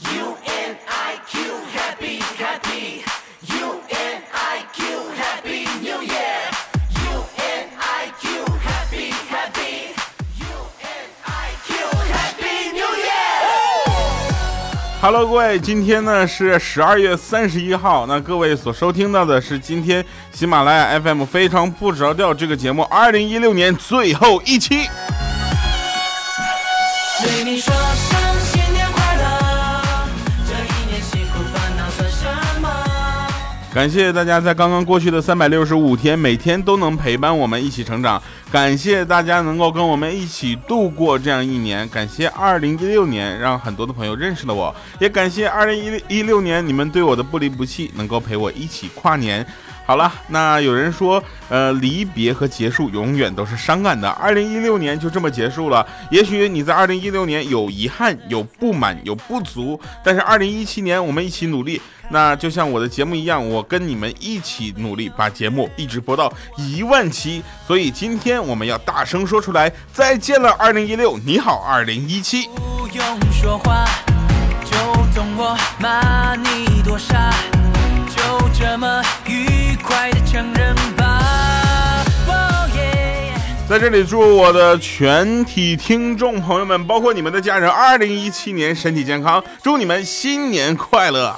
UNIQ Happy Happy UNIQ Happy New Year UNIQ Happy Happy UNIQ Happy New Year。Hello，各位，今天呢是十二月三十一号，那各位所收听到的是今天喜马拉雅 FM《非常不着调》这个节目，二零一六年最后一期。感谢大家在刚刚过去的三百六十五天，每天都能陪伴我们一起成长。感谢大家能够跟我们一起度过这样一年，感谢二零一六年让很多的朋友认识了我，也感谢二零一一六年你们对我的不离不弃，能够陪我一起跨年。好了，那有人说，呃，离别和结束永远都是伤感的。二零一六年就这么结束了。也许你在二零一六年有遗憾、有不满、有不足，但是二零一七年我们一起努力。那就像我的节目一样，我跟你们一起努力，把节目一直播到一万期。所以今天我们要大声说出来，再见了，二零一六，你好，二零一七。不用说话，就懂我骂你多傻，在这里祝我的全体听众朋友们，包括你们的家人，二零一七年身体健康，祝你们新年快乐。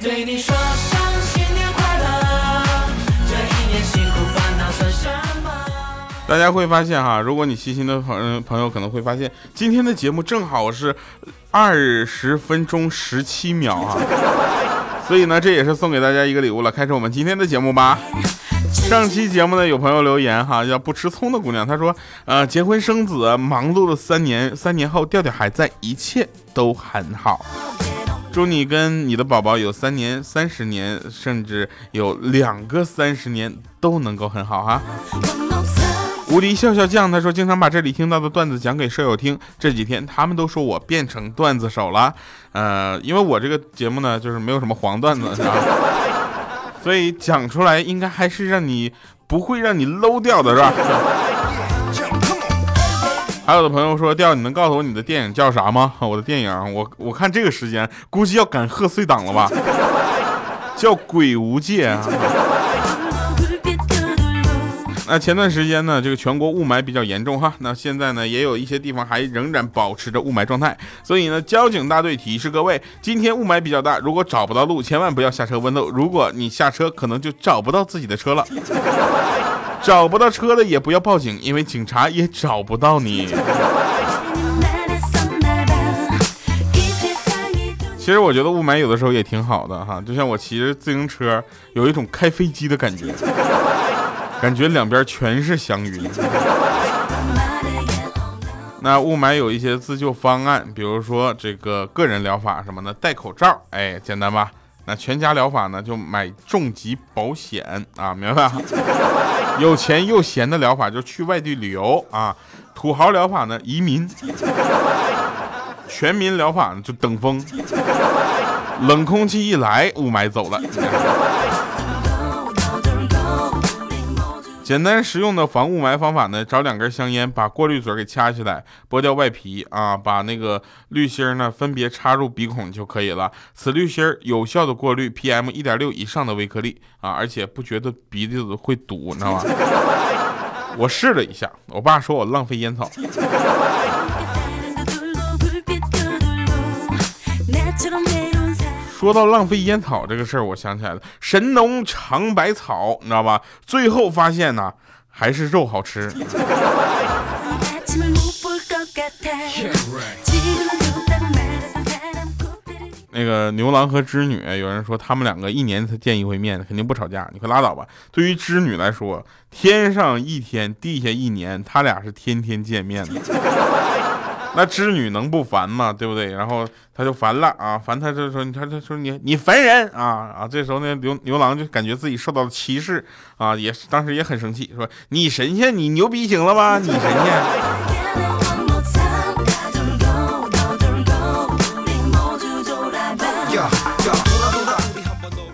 对你说声新年快乐，这一年辛苦烦恼算什么？大家会发现哈，如果你细心的朋朋友可能会发现，今天的节目正好是二十分钟十七秒啊。所以呢，这也是送给大家一个礼物了。开始我们今天的节目吧。上期节目呢，有朋友留言哈，叫不吃葱的姑娘，她说，呃，结婚生子，忙碌了三年，三年后调调还在，一切都很好。祝你跟你的宝宝有三年、三十年，甚至有两个三十年都能够很好哈。无敌笑笑酱他说，经常把这里听到的段子讲给舍友听，这几天他们都说我变成段子手了。呃，因为我这个节目呢，就是没有什么黄段子，是吧 所以讲出来应该还是让你不会让你 low 掉的是吧？还有的朋友说，调，你能告诉我你的电影叫啥吗？我的电影，我我看这个时间估计要赶贺岁档了吧？叫《鬼无界》啊。那前段时间呢，这个全国雾霾比较严重哈。那现在呢，也有一些地方还仍然保持着雾霾状态。所以呢，交警大队提示各位，今天雾霾比较大，如果找不到路，千万不要下车问路。如果你下车，可能就找不到自己的车了。找不到车的也不要报警，因为警察也找不到你。其实我觉得雾霾有的时候也挺好的哈，就像我骑着自行车，有一种开飞机的感觉。感觉两边全是祥云。那雾霾有一些自救方案，比如说这个个人疗法什么的，戴口罩，哎，简单吧？那全家疗法呢，就买重疾保险啊，明白吧？有钱又闲的疗法就去外地旅游啊，土豪疗法呢移民，全民疗法呢就等风，冷空气一来，雾霾走了。简单实用的防雾霾方法呢，找两根香烟，把过滤嘴给掐起来，剥掉外皮啊，把那个滤芯呢分别插入鼻孔就可以了。此滤芯有效的过滤 PM 一点六以上的微颗粒啊，而且不觉得鼻子会堵，你知道吗？我试了一下，我爸说我浪费烟草。说到浪费烟草这个事儿，我想起来了，神农尝百草，你知道吧？最后发现呢，还是肉好吃。那个牛郎和织女，有人说他们两个一年才见一回面，肯定不吵架。你快拉倒吧。对于织女来说，天上一天，地下一年，他俩是天天见面的。那织女能不烦吗？对不对？然后他就烦了啊，烦他就说，你他他说你你烦人啊啊！这时候呢，牛牛郎就感觉自己受到了歧视啊，也当时也很生气，说你神仙，你牛逼行了吧？你神仙。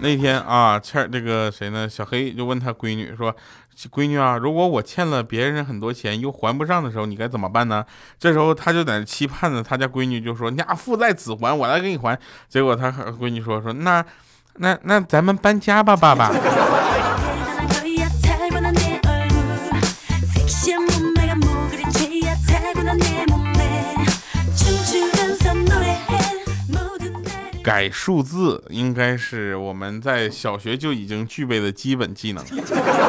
那天啊，欠这个谁呢？小黑就问他闺女说：“闺女啊，如果我欠了别人很多钱又还不上的时候，你该怎么办呢？”这时候他就在那期盼着他家闺女就说：“你家，父债子还，我来给你还。”结果他闺女说：“说那那那咱们搬家吧，爸爸。” 改数字应该是我们在小学就已经具备的基本技能，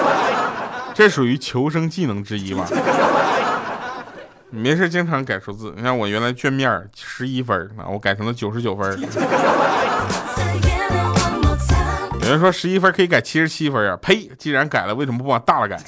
这属于求生技能之一吧。你没事经常改数字，你看我原来卷面十一分啊，我改成了九十九分。有人说十一分可以改七十七分啊，呸！既然改了，为什么不往大了改？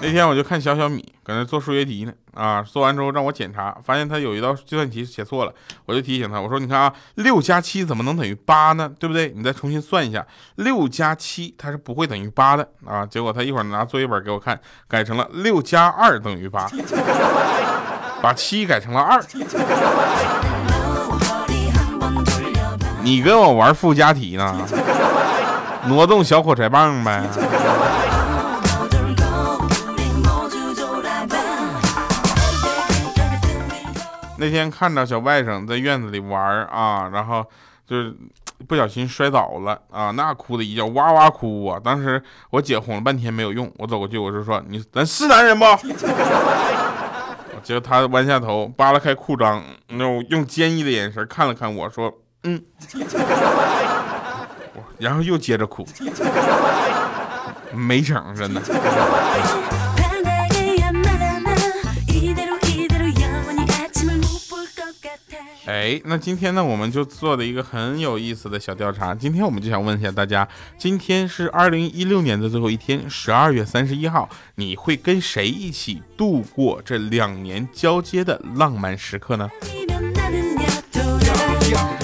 那天我就看小小米搁那做数学题呢，啊，做完之后让我检查，发现他有一道计算题写错了，我就提醒他，我说你看啊，六加七怎么能等于八呢？对不对？你再重新算一下，六加七它是不会等于八的啊。结果他一会儿拿作业本给我看，改成了六加二等于八，把七改成了二。你跟我玩附加题呢？挪动小火柴棒呗。那天看着小外甥在院子里玩啊，然后就是不小心摔倒了啊，那哭的一叫哇哇哭啊！当时我姐哄了半天没有用，我走过去我就说：“你咱是男人不？” 结果他弯下头扒拉开裤裆，那用坚毅的眼神看了看我说：“嗯。”然后又接着哭，没整真的。哎，那今天呢，我们就做了一个很有意思的小调查。今天我们就想问一下大家，今天是二零一六年的最后一天，十二月三十一号，你会跟谁一起度过这两年交接的浪漫时刻呢？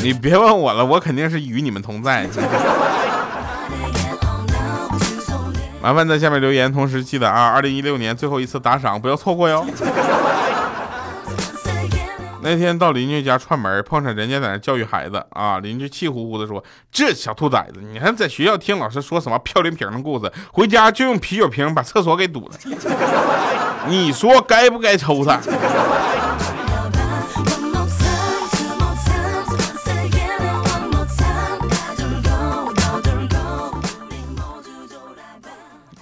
你别问我了，我肯定是与你们同在。麻烦在下面留言，同时记得啊，二零一六年最后一次打赏不要错过哟。那天到邻居家串门，碰上人家在那教育孩子啊，邻居气呼呼的说：“这小兔崽子，你还在学校听老师说什么漂零瓶的故事，回家就用啤酒瓶把厕所给堵了，你说该不该抽他？”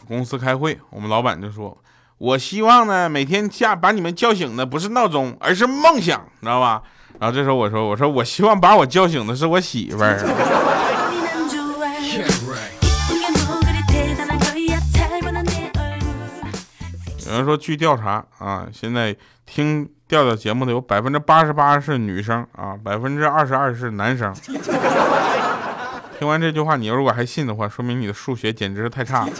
公司开会，我们老板就说。我希望呢，每天下把你们叫醒的不是闹钟，而是梦想，知道吧？然后这时候我说，我说我希望把我叫醒的是我媳妇儿。有人说，据调查啊，现在听调调节目的有百分之八十八是女生啊，百分之二十二是男生。听完这句话，你如果还信的话，说明你的数学简直是太差了。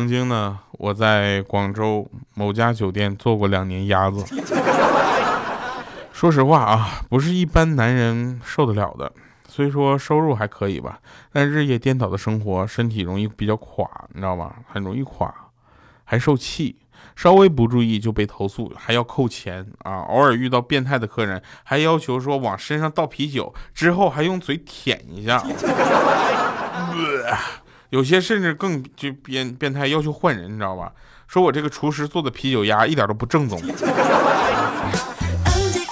曾经呢，我在广州某家酒店做过两年鸭子。说实话啊，不是一般男人受得了的。虽说收入还可以吧，但日夜颠倒的生活，身体容易比较垮，你知道吗？很容易垮，还受气，稍微不注意就被投诉，还要扣钱啊！偶尔遇到变态的客人，还要求说往身上倒啤酒，之后还用嘴舔一下。有些甚至更就变变态，要求换人，你知道吧？说我这个厨师做的啤酒鸭一点都不正宗，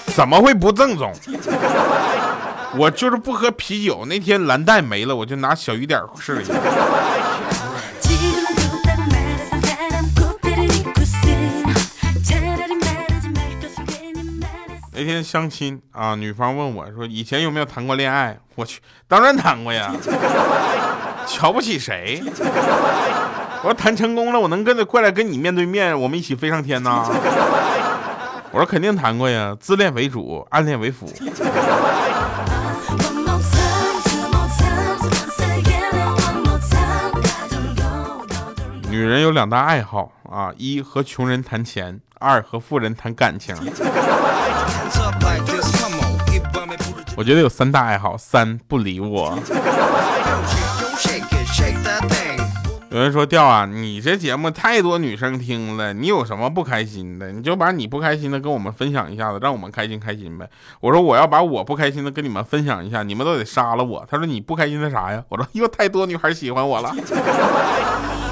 怎么会不正宗？我就是不喝啤酒。那天蓝带没了，我就拿小雨点试了一下。那天相亲啊，女方问我说：“以前有没有谈过恋爱？”我去，当然谈过呀。瞧不起谁？我说谈成功了，我能跟着过来跟你面对面，我们一起飞上天呐？我说肯定谈过呀，自恋为主，暗恋为辅。女人有两大爱好啊，一和穷人谈钱，二和富人谈感情。我觉得有三大爱好，三不理我。有人说调啊，你这节目太多女生听了，你有什么不开心的？你就把你不开心的跟我们分享一下子，让我们开心开心呗。我说我要把我不开心的跟你们分享一下，你们都得杀了我。他说你不开心的啥呀？我说又太多女孩喜欢我了。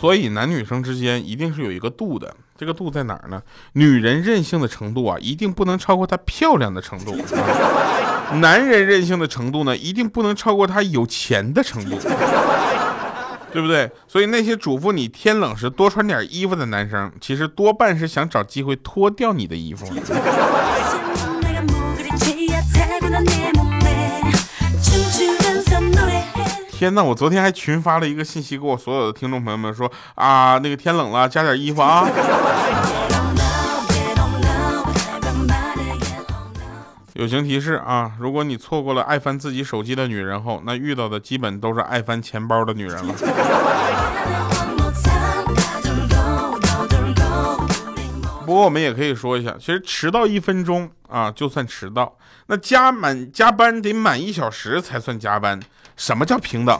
所以男女生之间一定是有一个度的，这个度在哪儿呢？女人任性的程度啊，一定不能超过她漂亮的程度；男人任性的程度呢，一定不能超过他有钱的程度，对不对？所以那些嘱咐你天冷时多穿点衣服的男生，其实多半是想找机会脱掉你的衣服。天呐，我昨天还群发了一个信息给我所有的听众朋友们说啊，那个天冷了，加点衣服啊。友情提示啊，如果你错过了爱翻自己手机的女人后，那遇到的基本都是爱翻钱包的女人了。不过我们也可以说一下，其实迟到一分钟啊，就算迟到；那加满加班得满一小时才算加班。什么叫平等？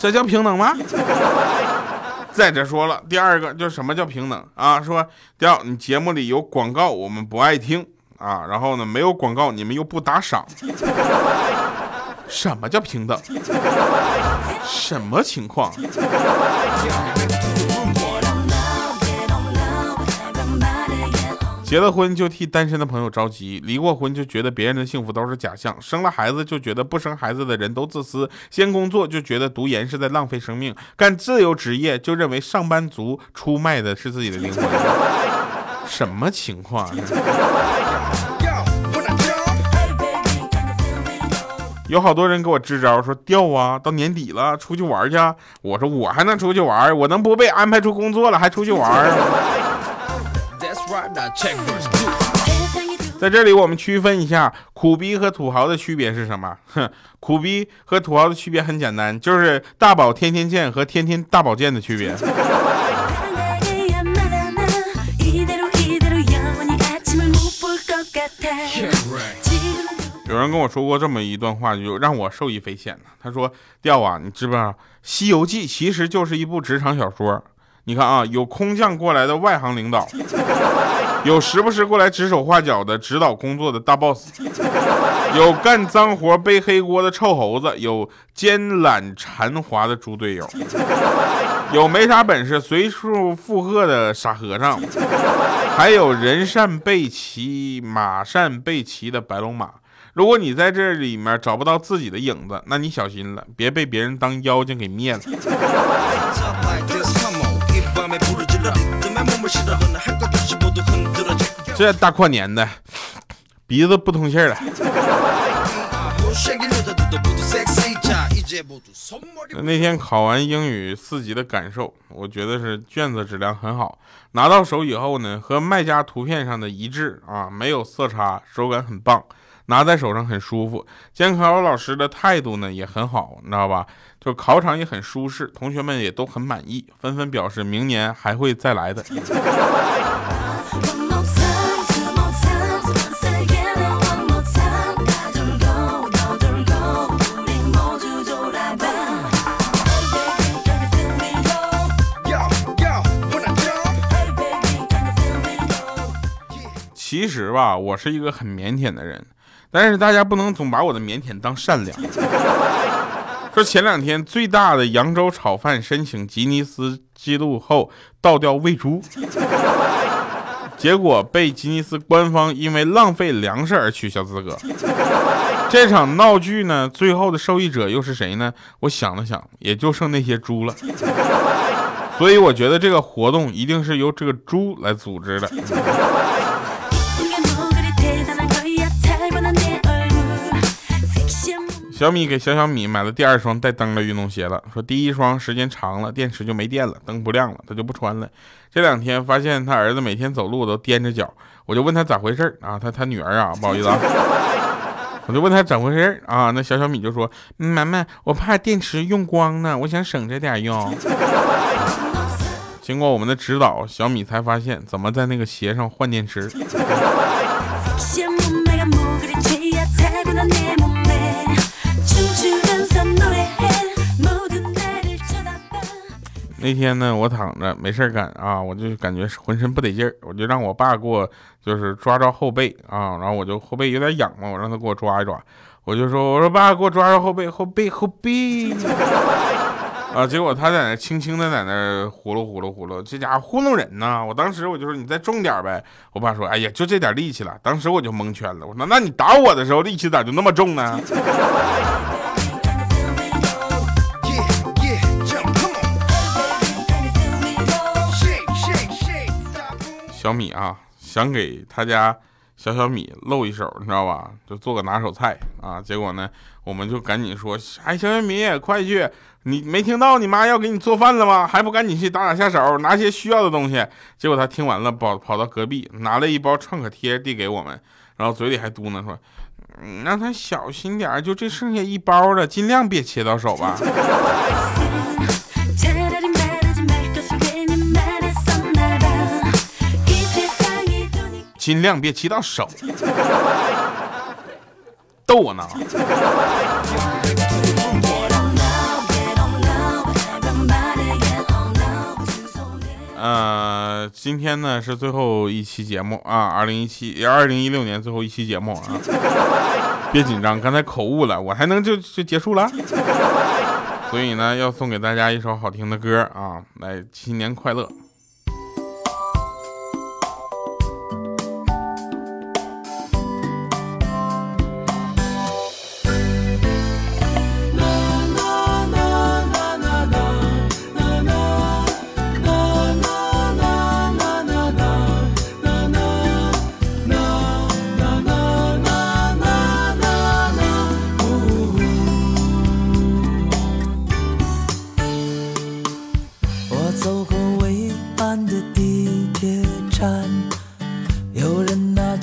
这叫平等吗？再者说了，第二个就是什么叫平等啊？说第二，你节目里有广告，我们不爱听啊。然后呢，没有广告，你们又不打赏。什么叫平等？什么情况？结了婚就替单身的朋友着急，离过婚就觉得别人的幸福都是假象，生了孩子就觉得不生孩子的人都自私，先工作就觉得读研是在浪费生命，干自由职业就认为上班族出卖的是自己的灵魂，什么情况？有好多人给我支招，说调啊，到年底了出去玩去。我说我还能出去玩，我能不被安排出工作了还出去玩？在这里，我们区分一下苦逼和土豪的区别是什么？哼，苦逼和土豪的区别很简单，就是大宝天天见和天天大保健的区别。有人跟我说过这么一段话，就让我受益匪浅呢。他说：“调啊，你知不知道《西游记》其实就是一部职场小说？”你看啊，有空降过来的外行领导，有时不时过来指手画脚的指导工作的大 boss，有干脏活背黑锅的臭猴子，有奸懒馋滑的猪队友，有没啥本事随处附和的傻和尚，还有人善被骑马善被骑的白龙马。如果你在这里面找不到自己的影子，那你小心了，别被别人当妖精给灭了。这大过年的，鼻子不通气了。那天考完英语四级的感受，我觉得是卷子质量很好。拿到手以后呢，和卖家图片上的一致啊，没有色差，手感很棒，拿在手上很舒服。监考老师的态度呢也很好，你知道吧？就考场也很舒适，同学们也都很满意，纷纷表示明年还会再来的。其实吧，我是一个很腼腆的人，但是大家不能总把我的腼腆当善良。说前两天最大的扬州炒饭申请吉尼斯纪录后倒掉喂猪，结果被吉尼斯官方因为浪费粮食而取消资格。这场闹剧呢，最后的受益者又是谁呢？我想了想，也就剩那些猪了。所以我觉得这个活动一定是由这个猪来组织的。小米给小小米买了第二双带灯的运动鞋了，说第一双时间长了，电池就没电了，灯不亮了，他就不穿了。这两天发现他儿子每天走路都踮着脚，我就问他咋回事啊？他他女儿啊，不好意思啊，我就问他咋回事啊？那小小米就说：妈妈，我怕电池用光呢，我想省着点用。经过我们的指导，小米才发现怎么在那个鞋上换电池。那天呢，我躺着没事干啊，我就感觉浑身不得劲儿，我就让我爸给我就是抓抓后背啊，然后我就后背有点痒嘛，我让他给我抓一抓，我就说我说爸给我抓抓后背后背后背 啊，结果他在那轻轻的在那呼噜呼噜呼噜，这家伙糊弄人呢。我当时我就说你再重点呗，我爸说哎呀就这点力气了，当时我就蒙圈了，我说那你打我的时候力气咋就那么重呢？小米啊，想给他家小小米露一手，你知道吧？就做个拿手菜啊。结果呢，我们就赶紧说：“哎，小小米，快去！你没听到你妈要给你做饭了吗？还不赶紧去打打下手，拿些需要的东西。”结果他听完了，跑跑到隔壁拿了一包创可贴递给我们，然后嘴里还嘟囔说：“嗯，让他小心点，就这剩下一包了，尽量别切到手吧。”尽量别骑到手，逗我呢。呃，今天呢是最后一期节目啊，二零一七二零一六年最后一期节目啊，别紧张，刚才口误了，我还能就就结束了。所以呢，要送给大家一首好听的歌啊，来新年快乐。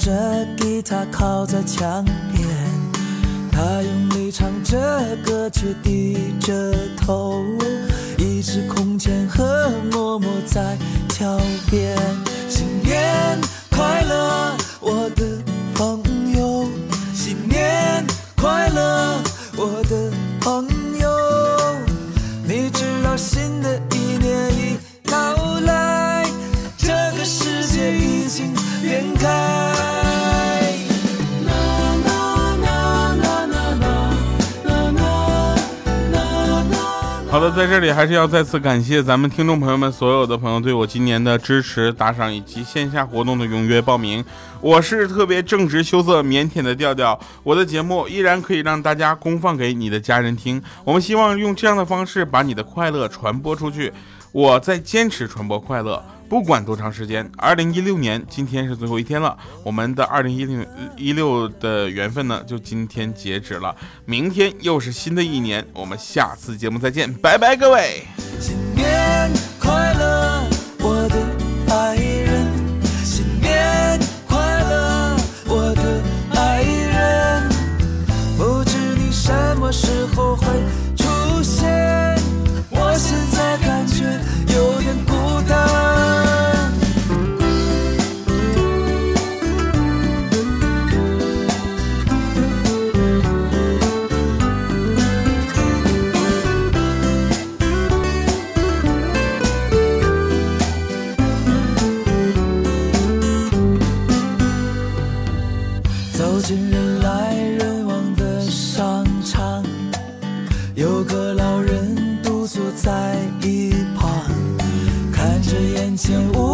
着吉他靠在墙边，他用力唱着歌，却低着头，一直空前和默默在桥边。新年快乐，我好的，在这里还是要再次感谢咱们听众朋友们所有的朋友对我今年的支持、打赏以及线下活动的踊跃报名。我是特别正直、羞涩、腼腆的调调，我的节目依然可以让大家公放给你的家人听。我们希望用这样的方式把你的快乐传播出去。我在坚持传播快乐。不管多长时间，二零一六年今天是最后一天了，我们的二零一六一六的缘分呢，就今天截止了，明天又是新的一年，我们下次节目再见，拜拜，各位。新年快乐，我的爱在一旁看着眼前我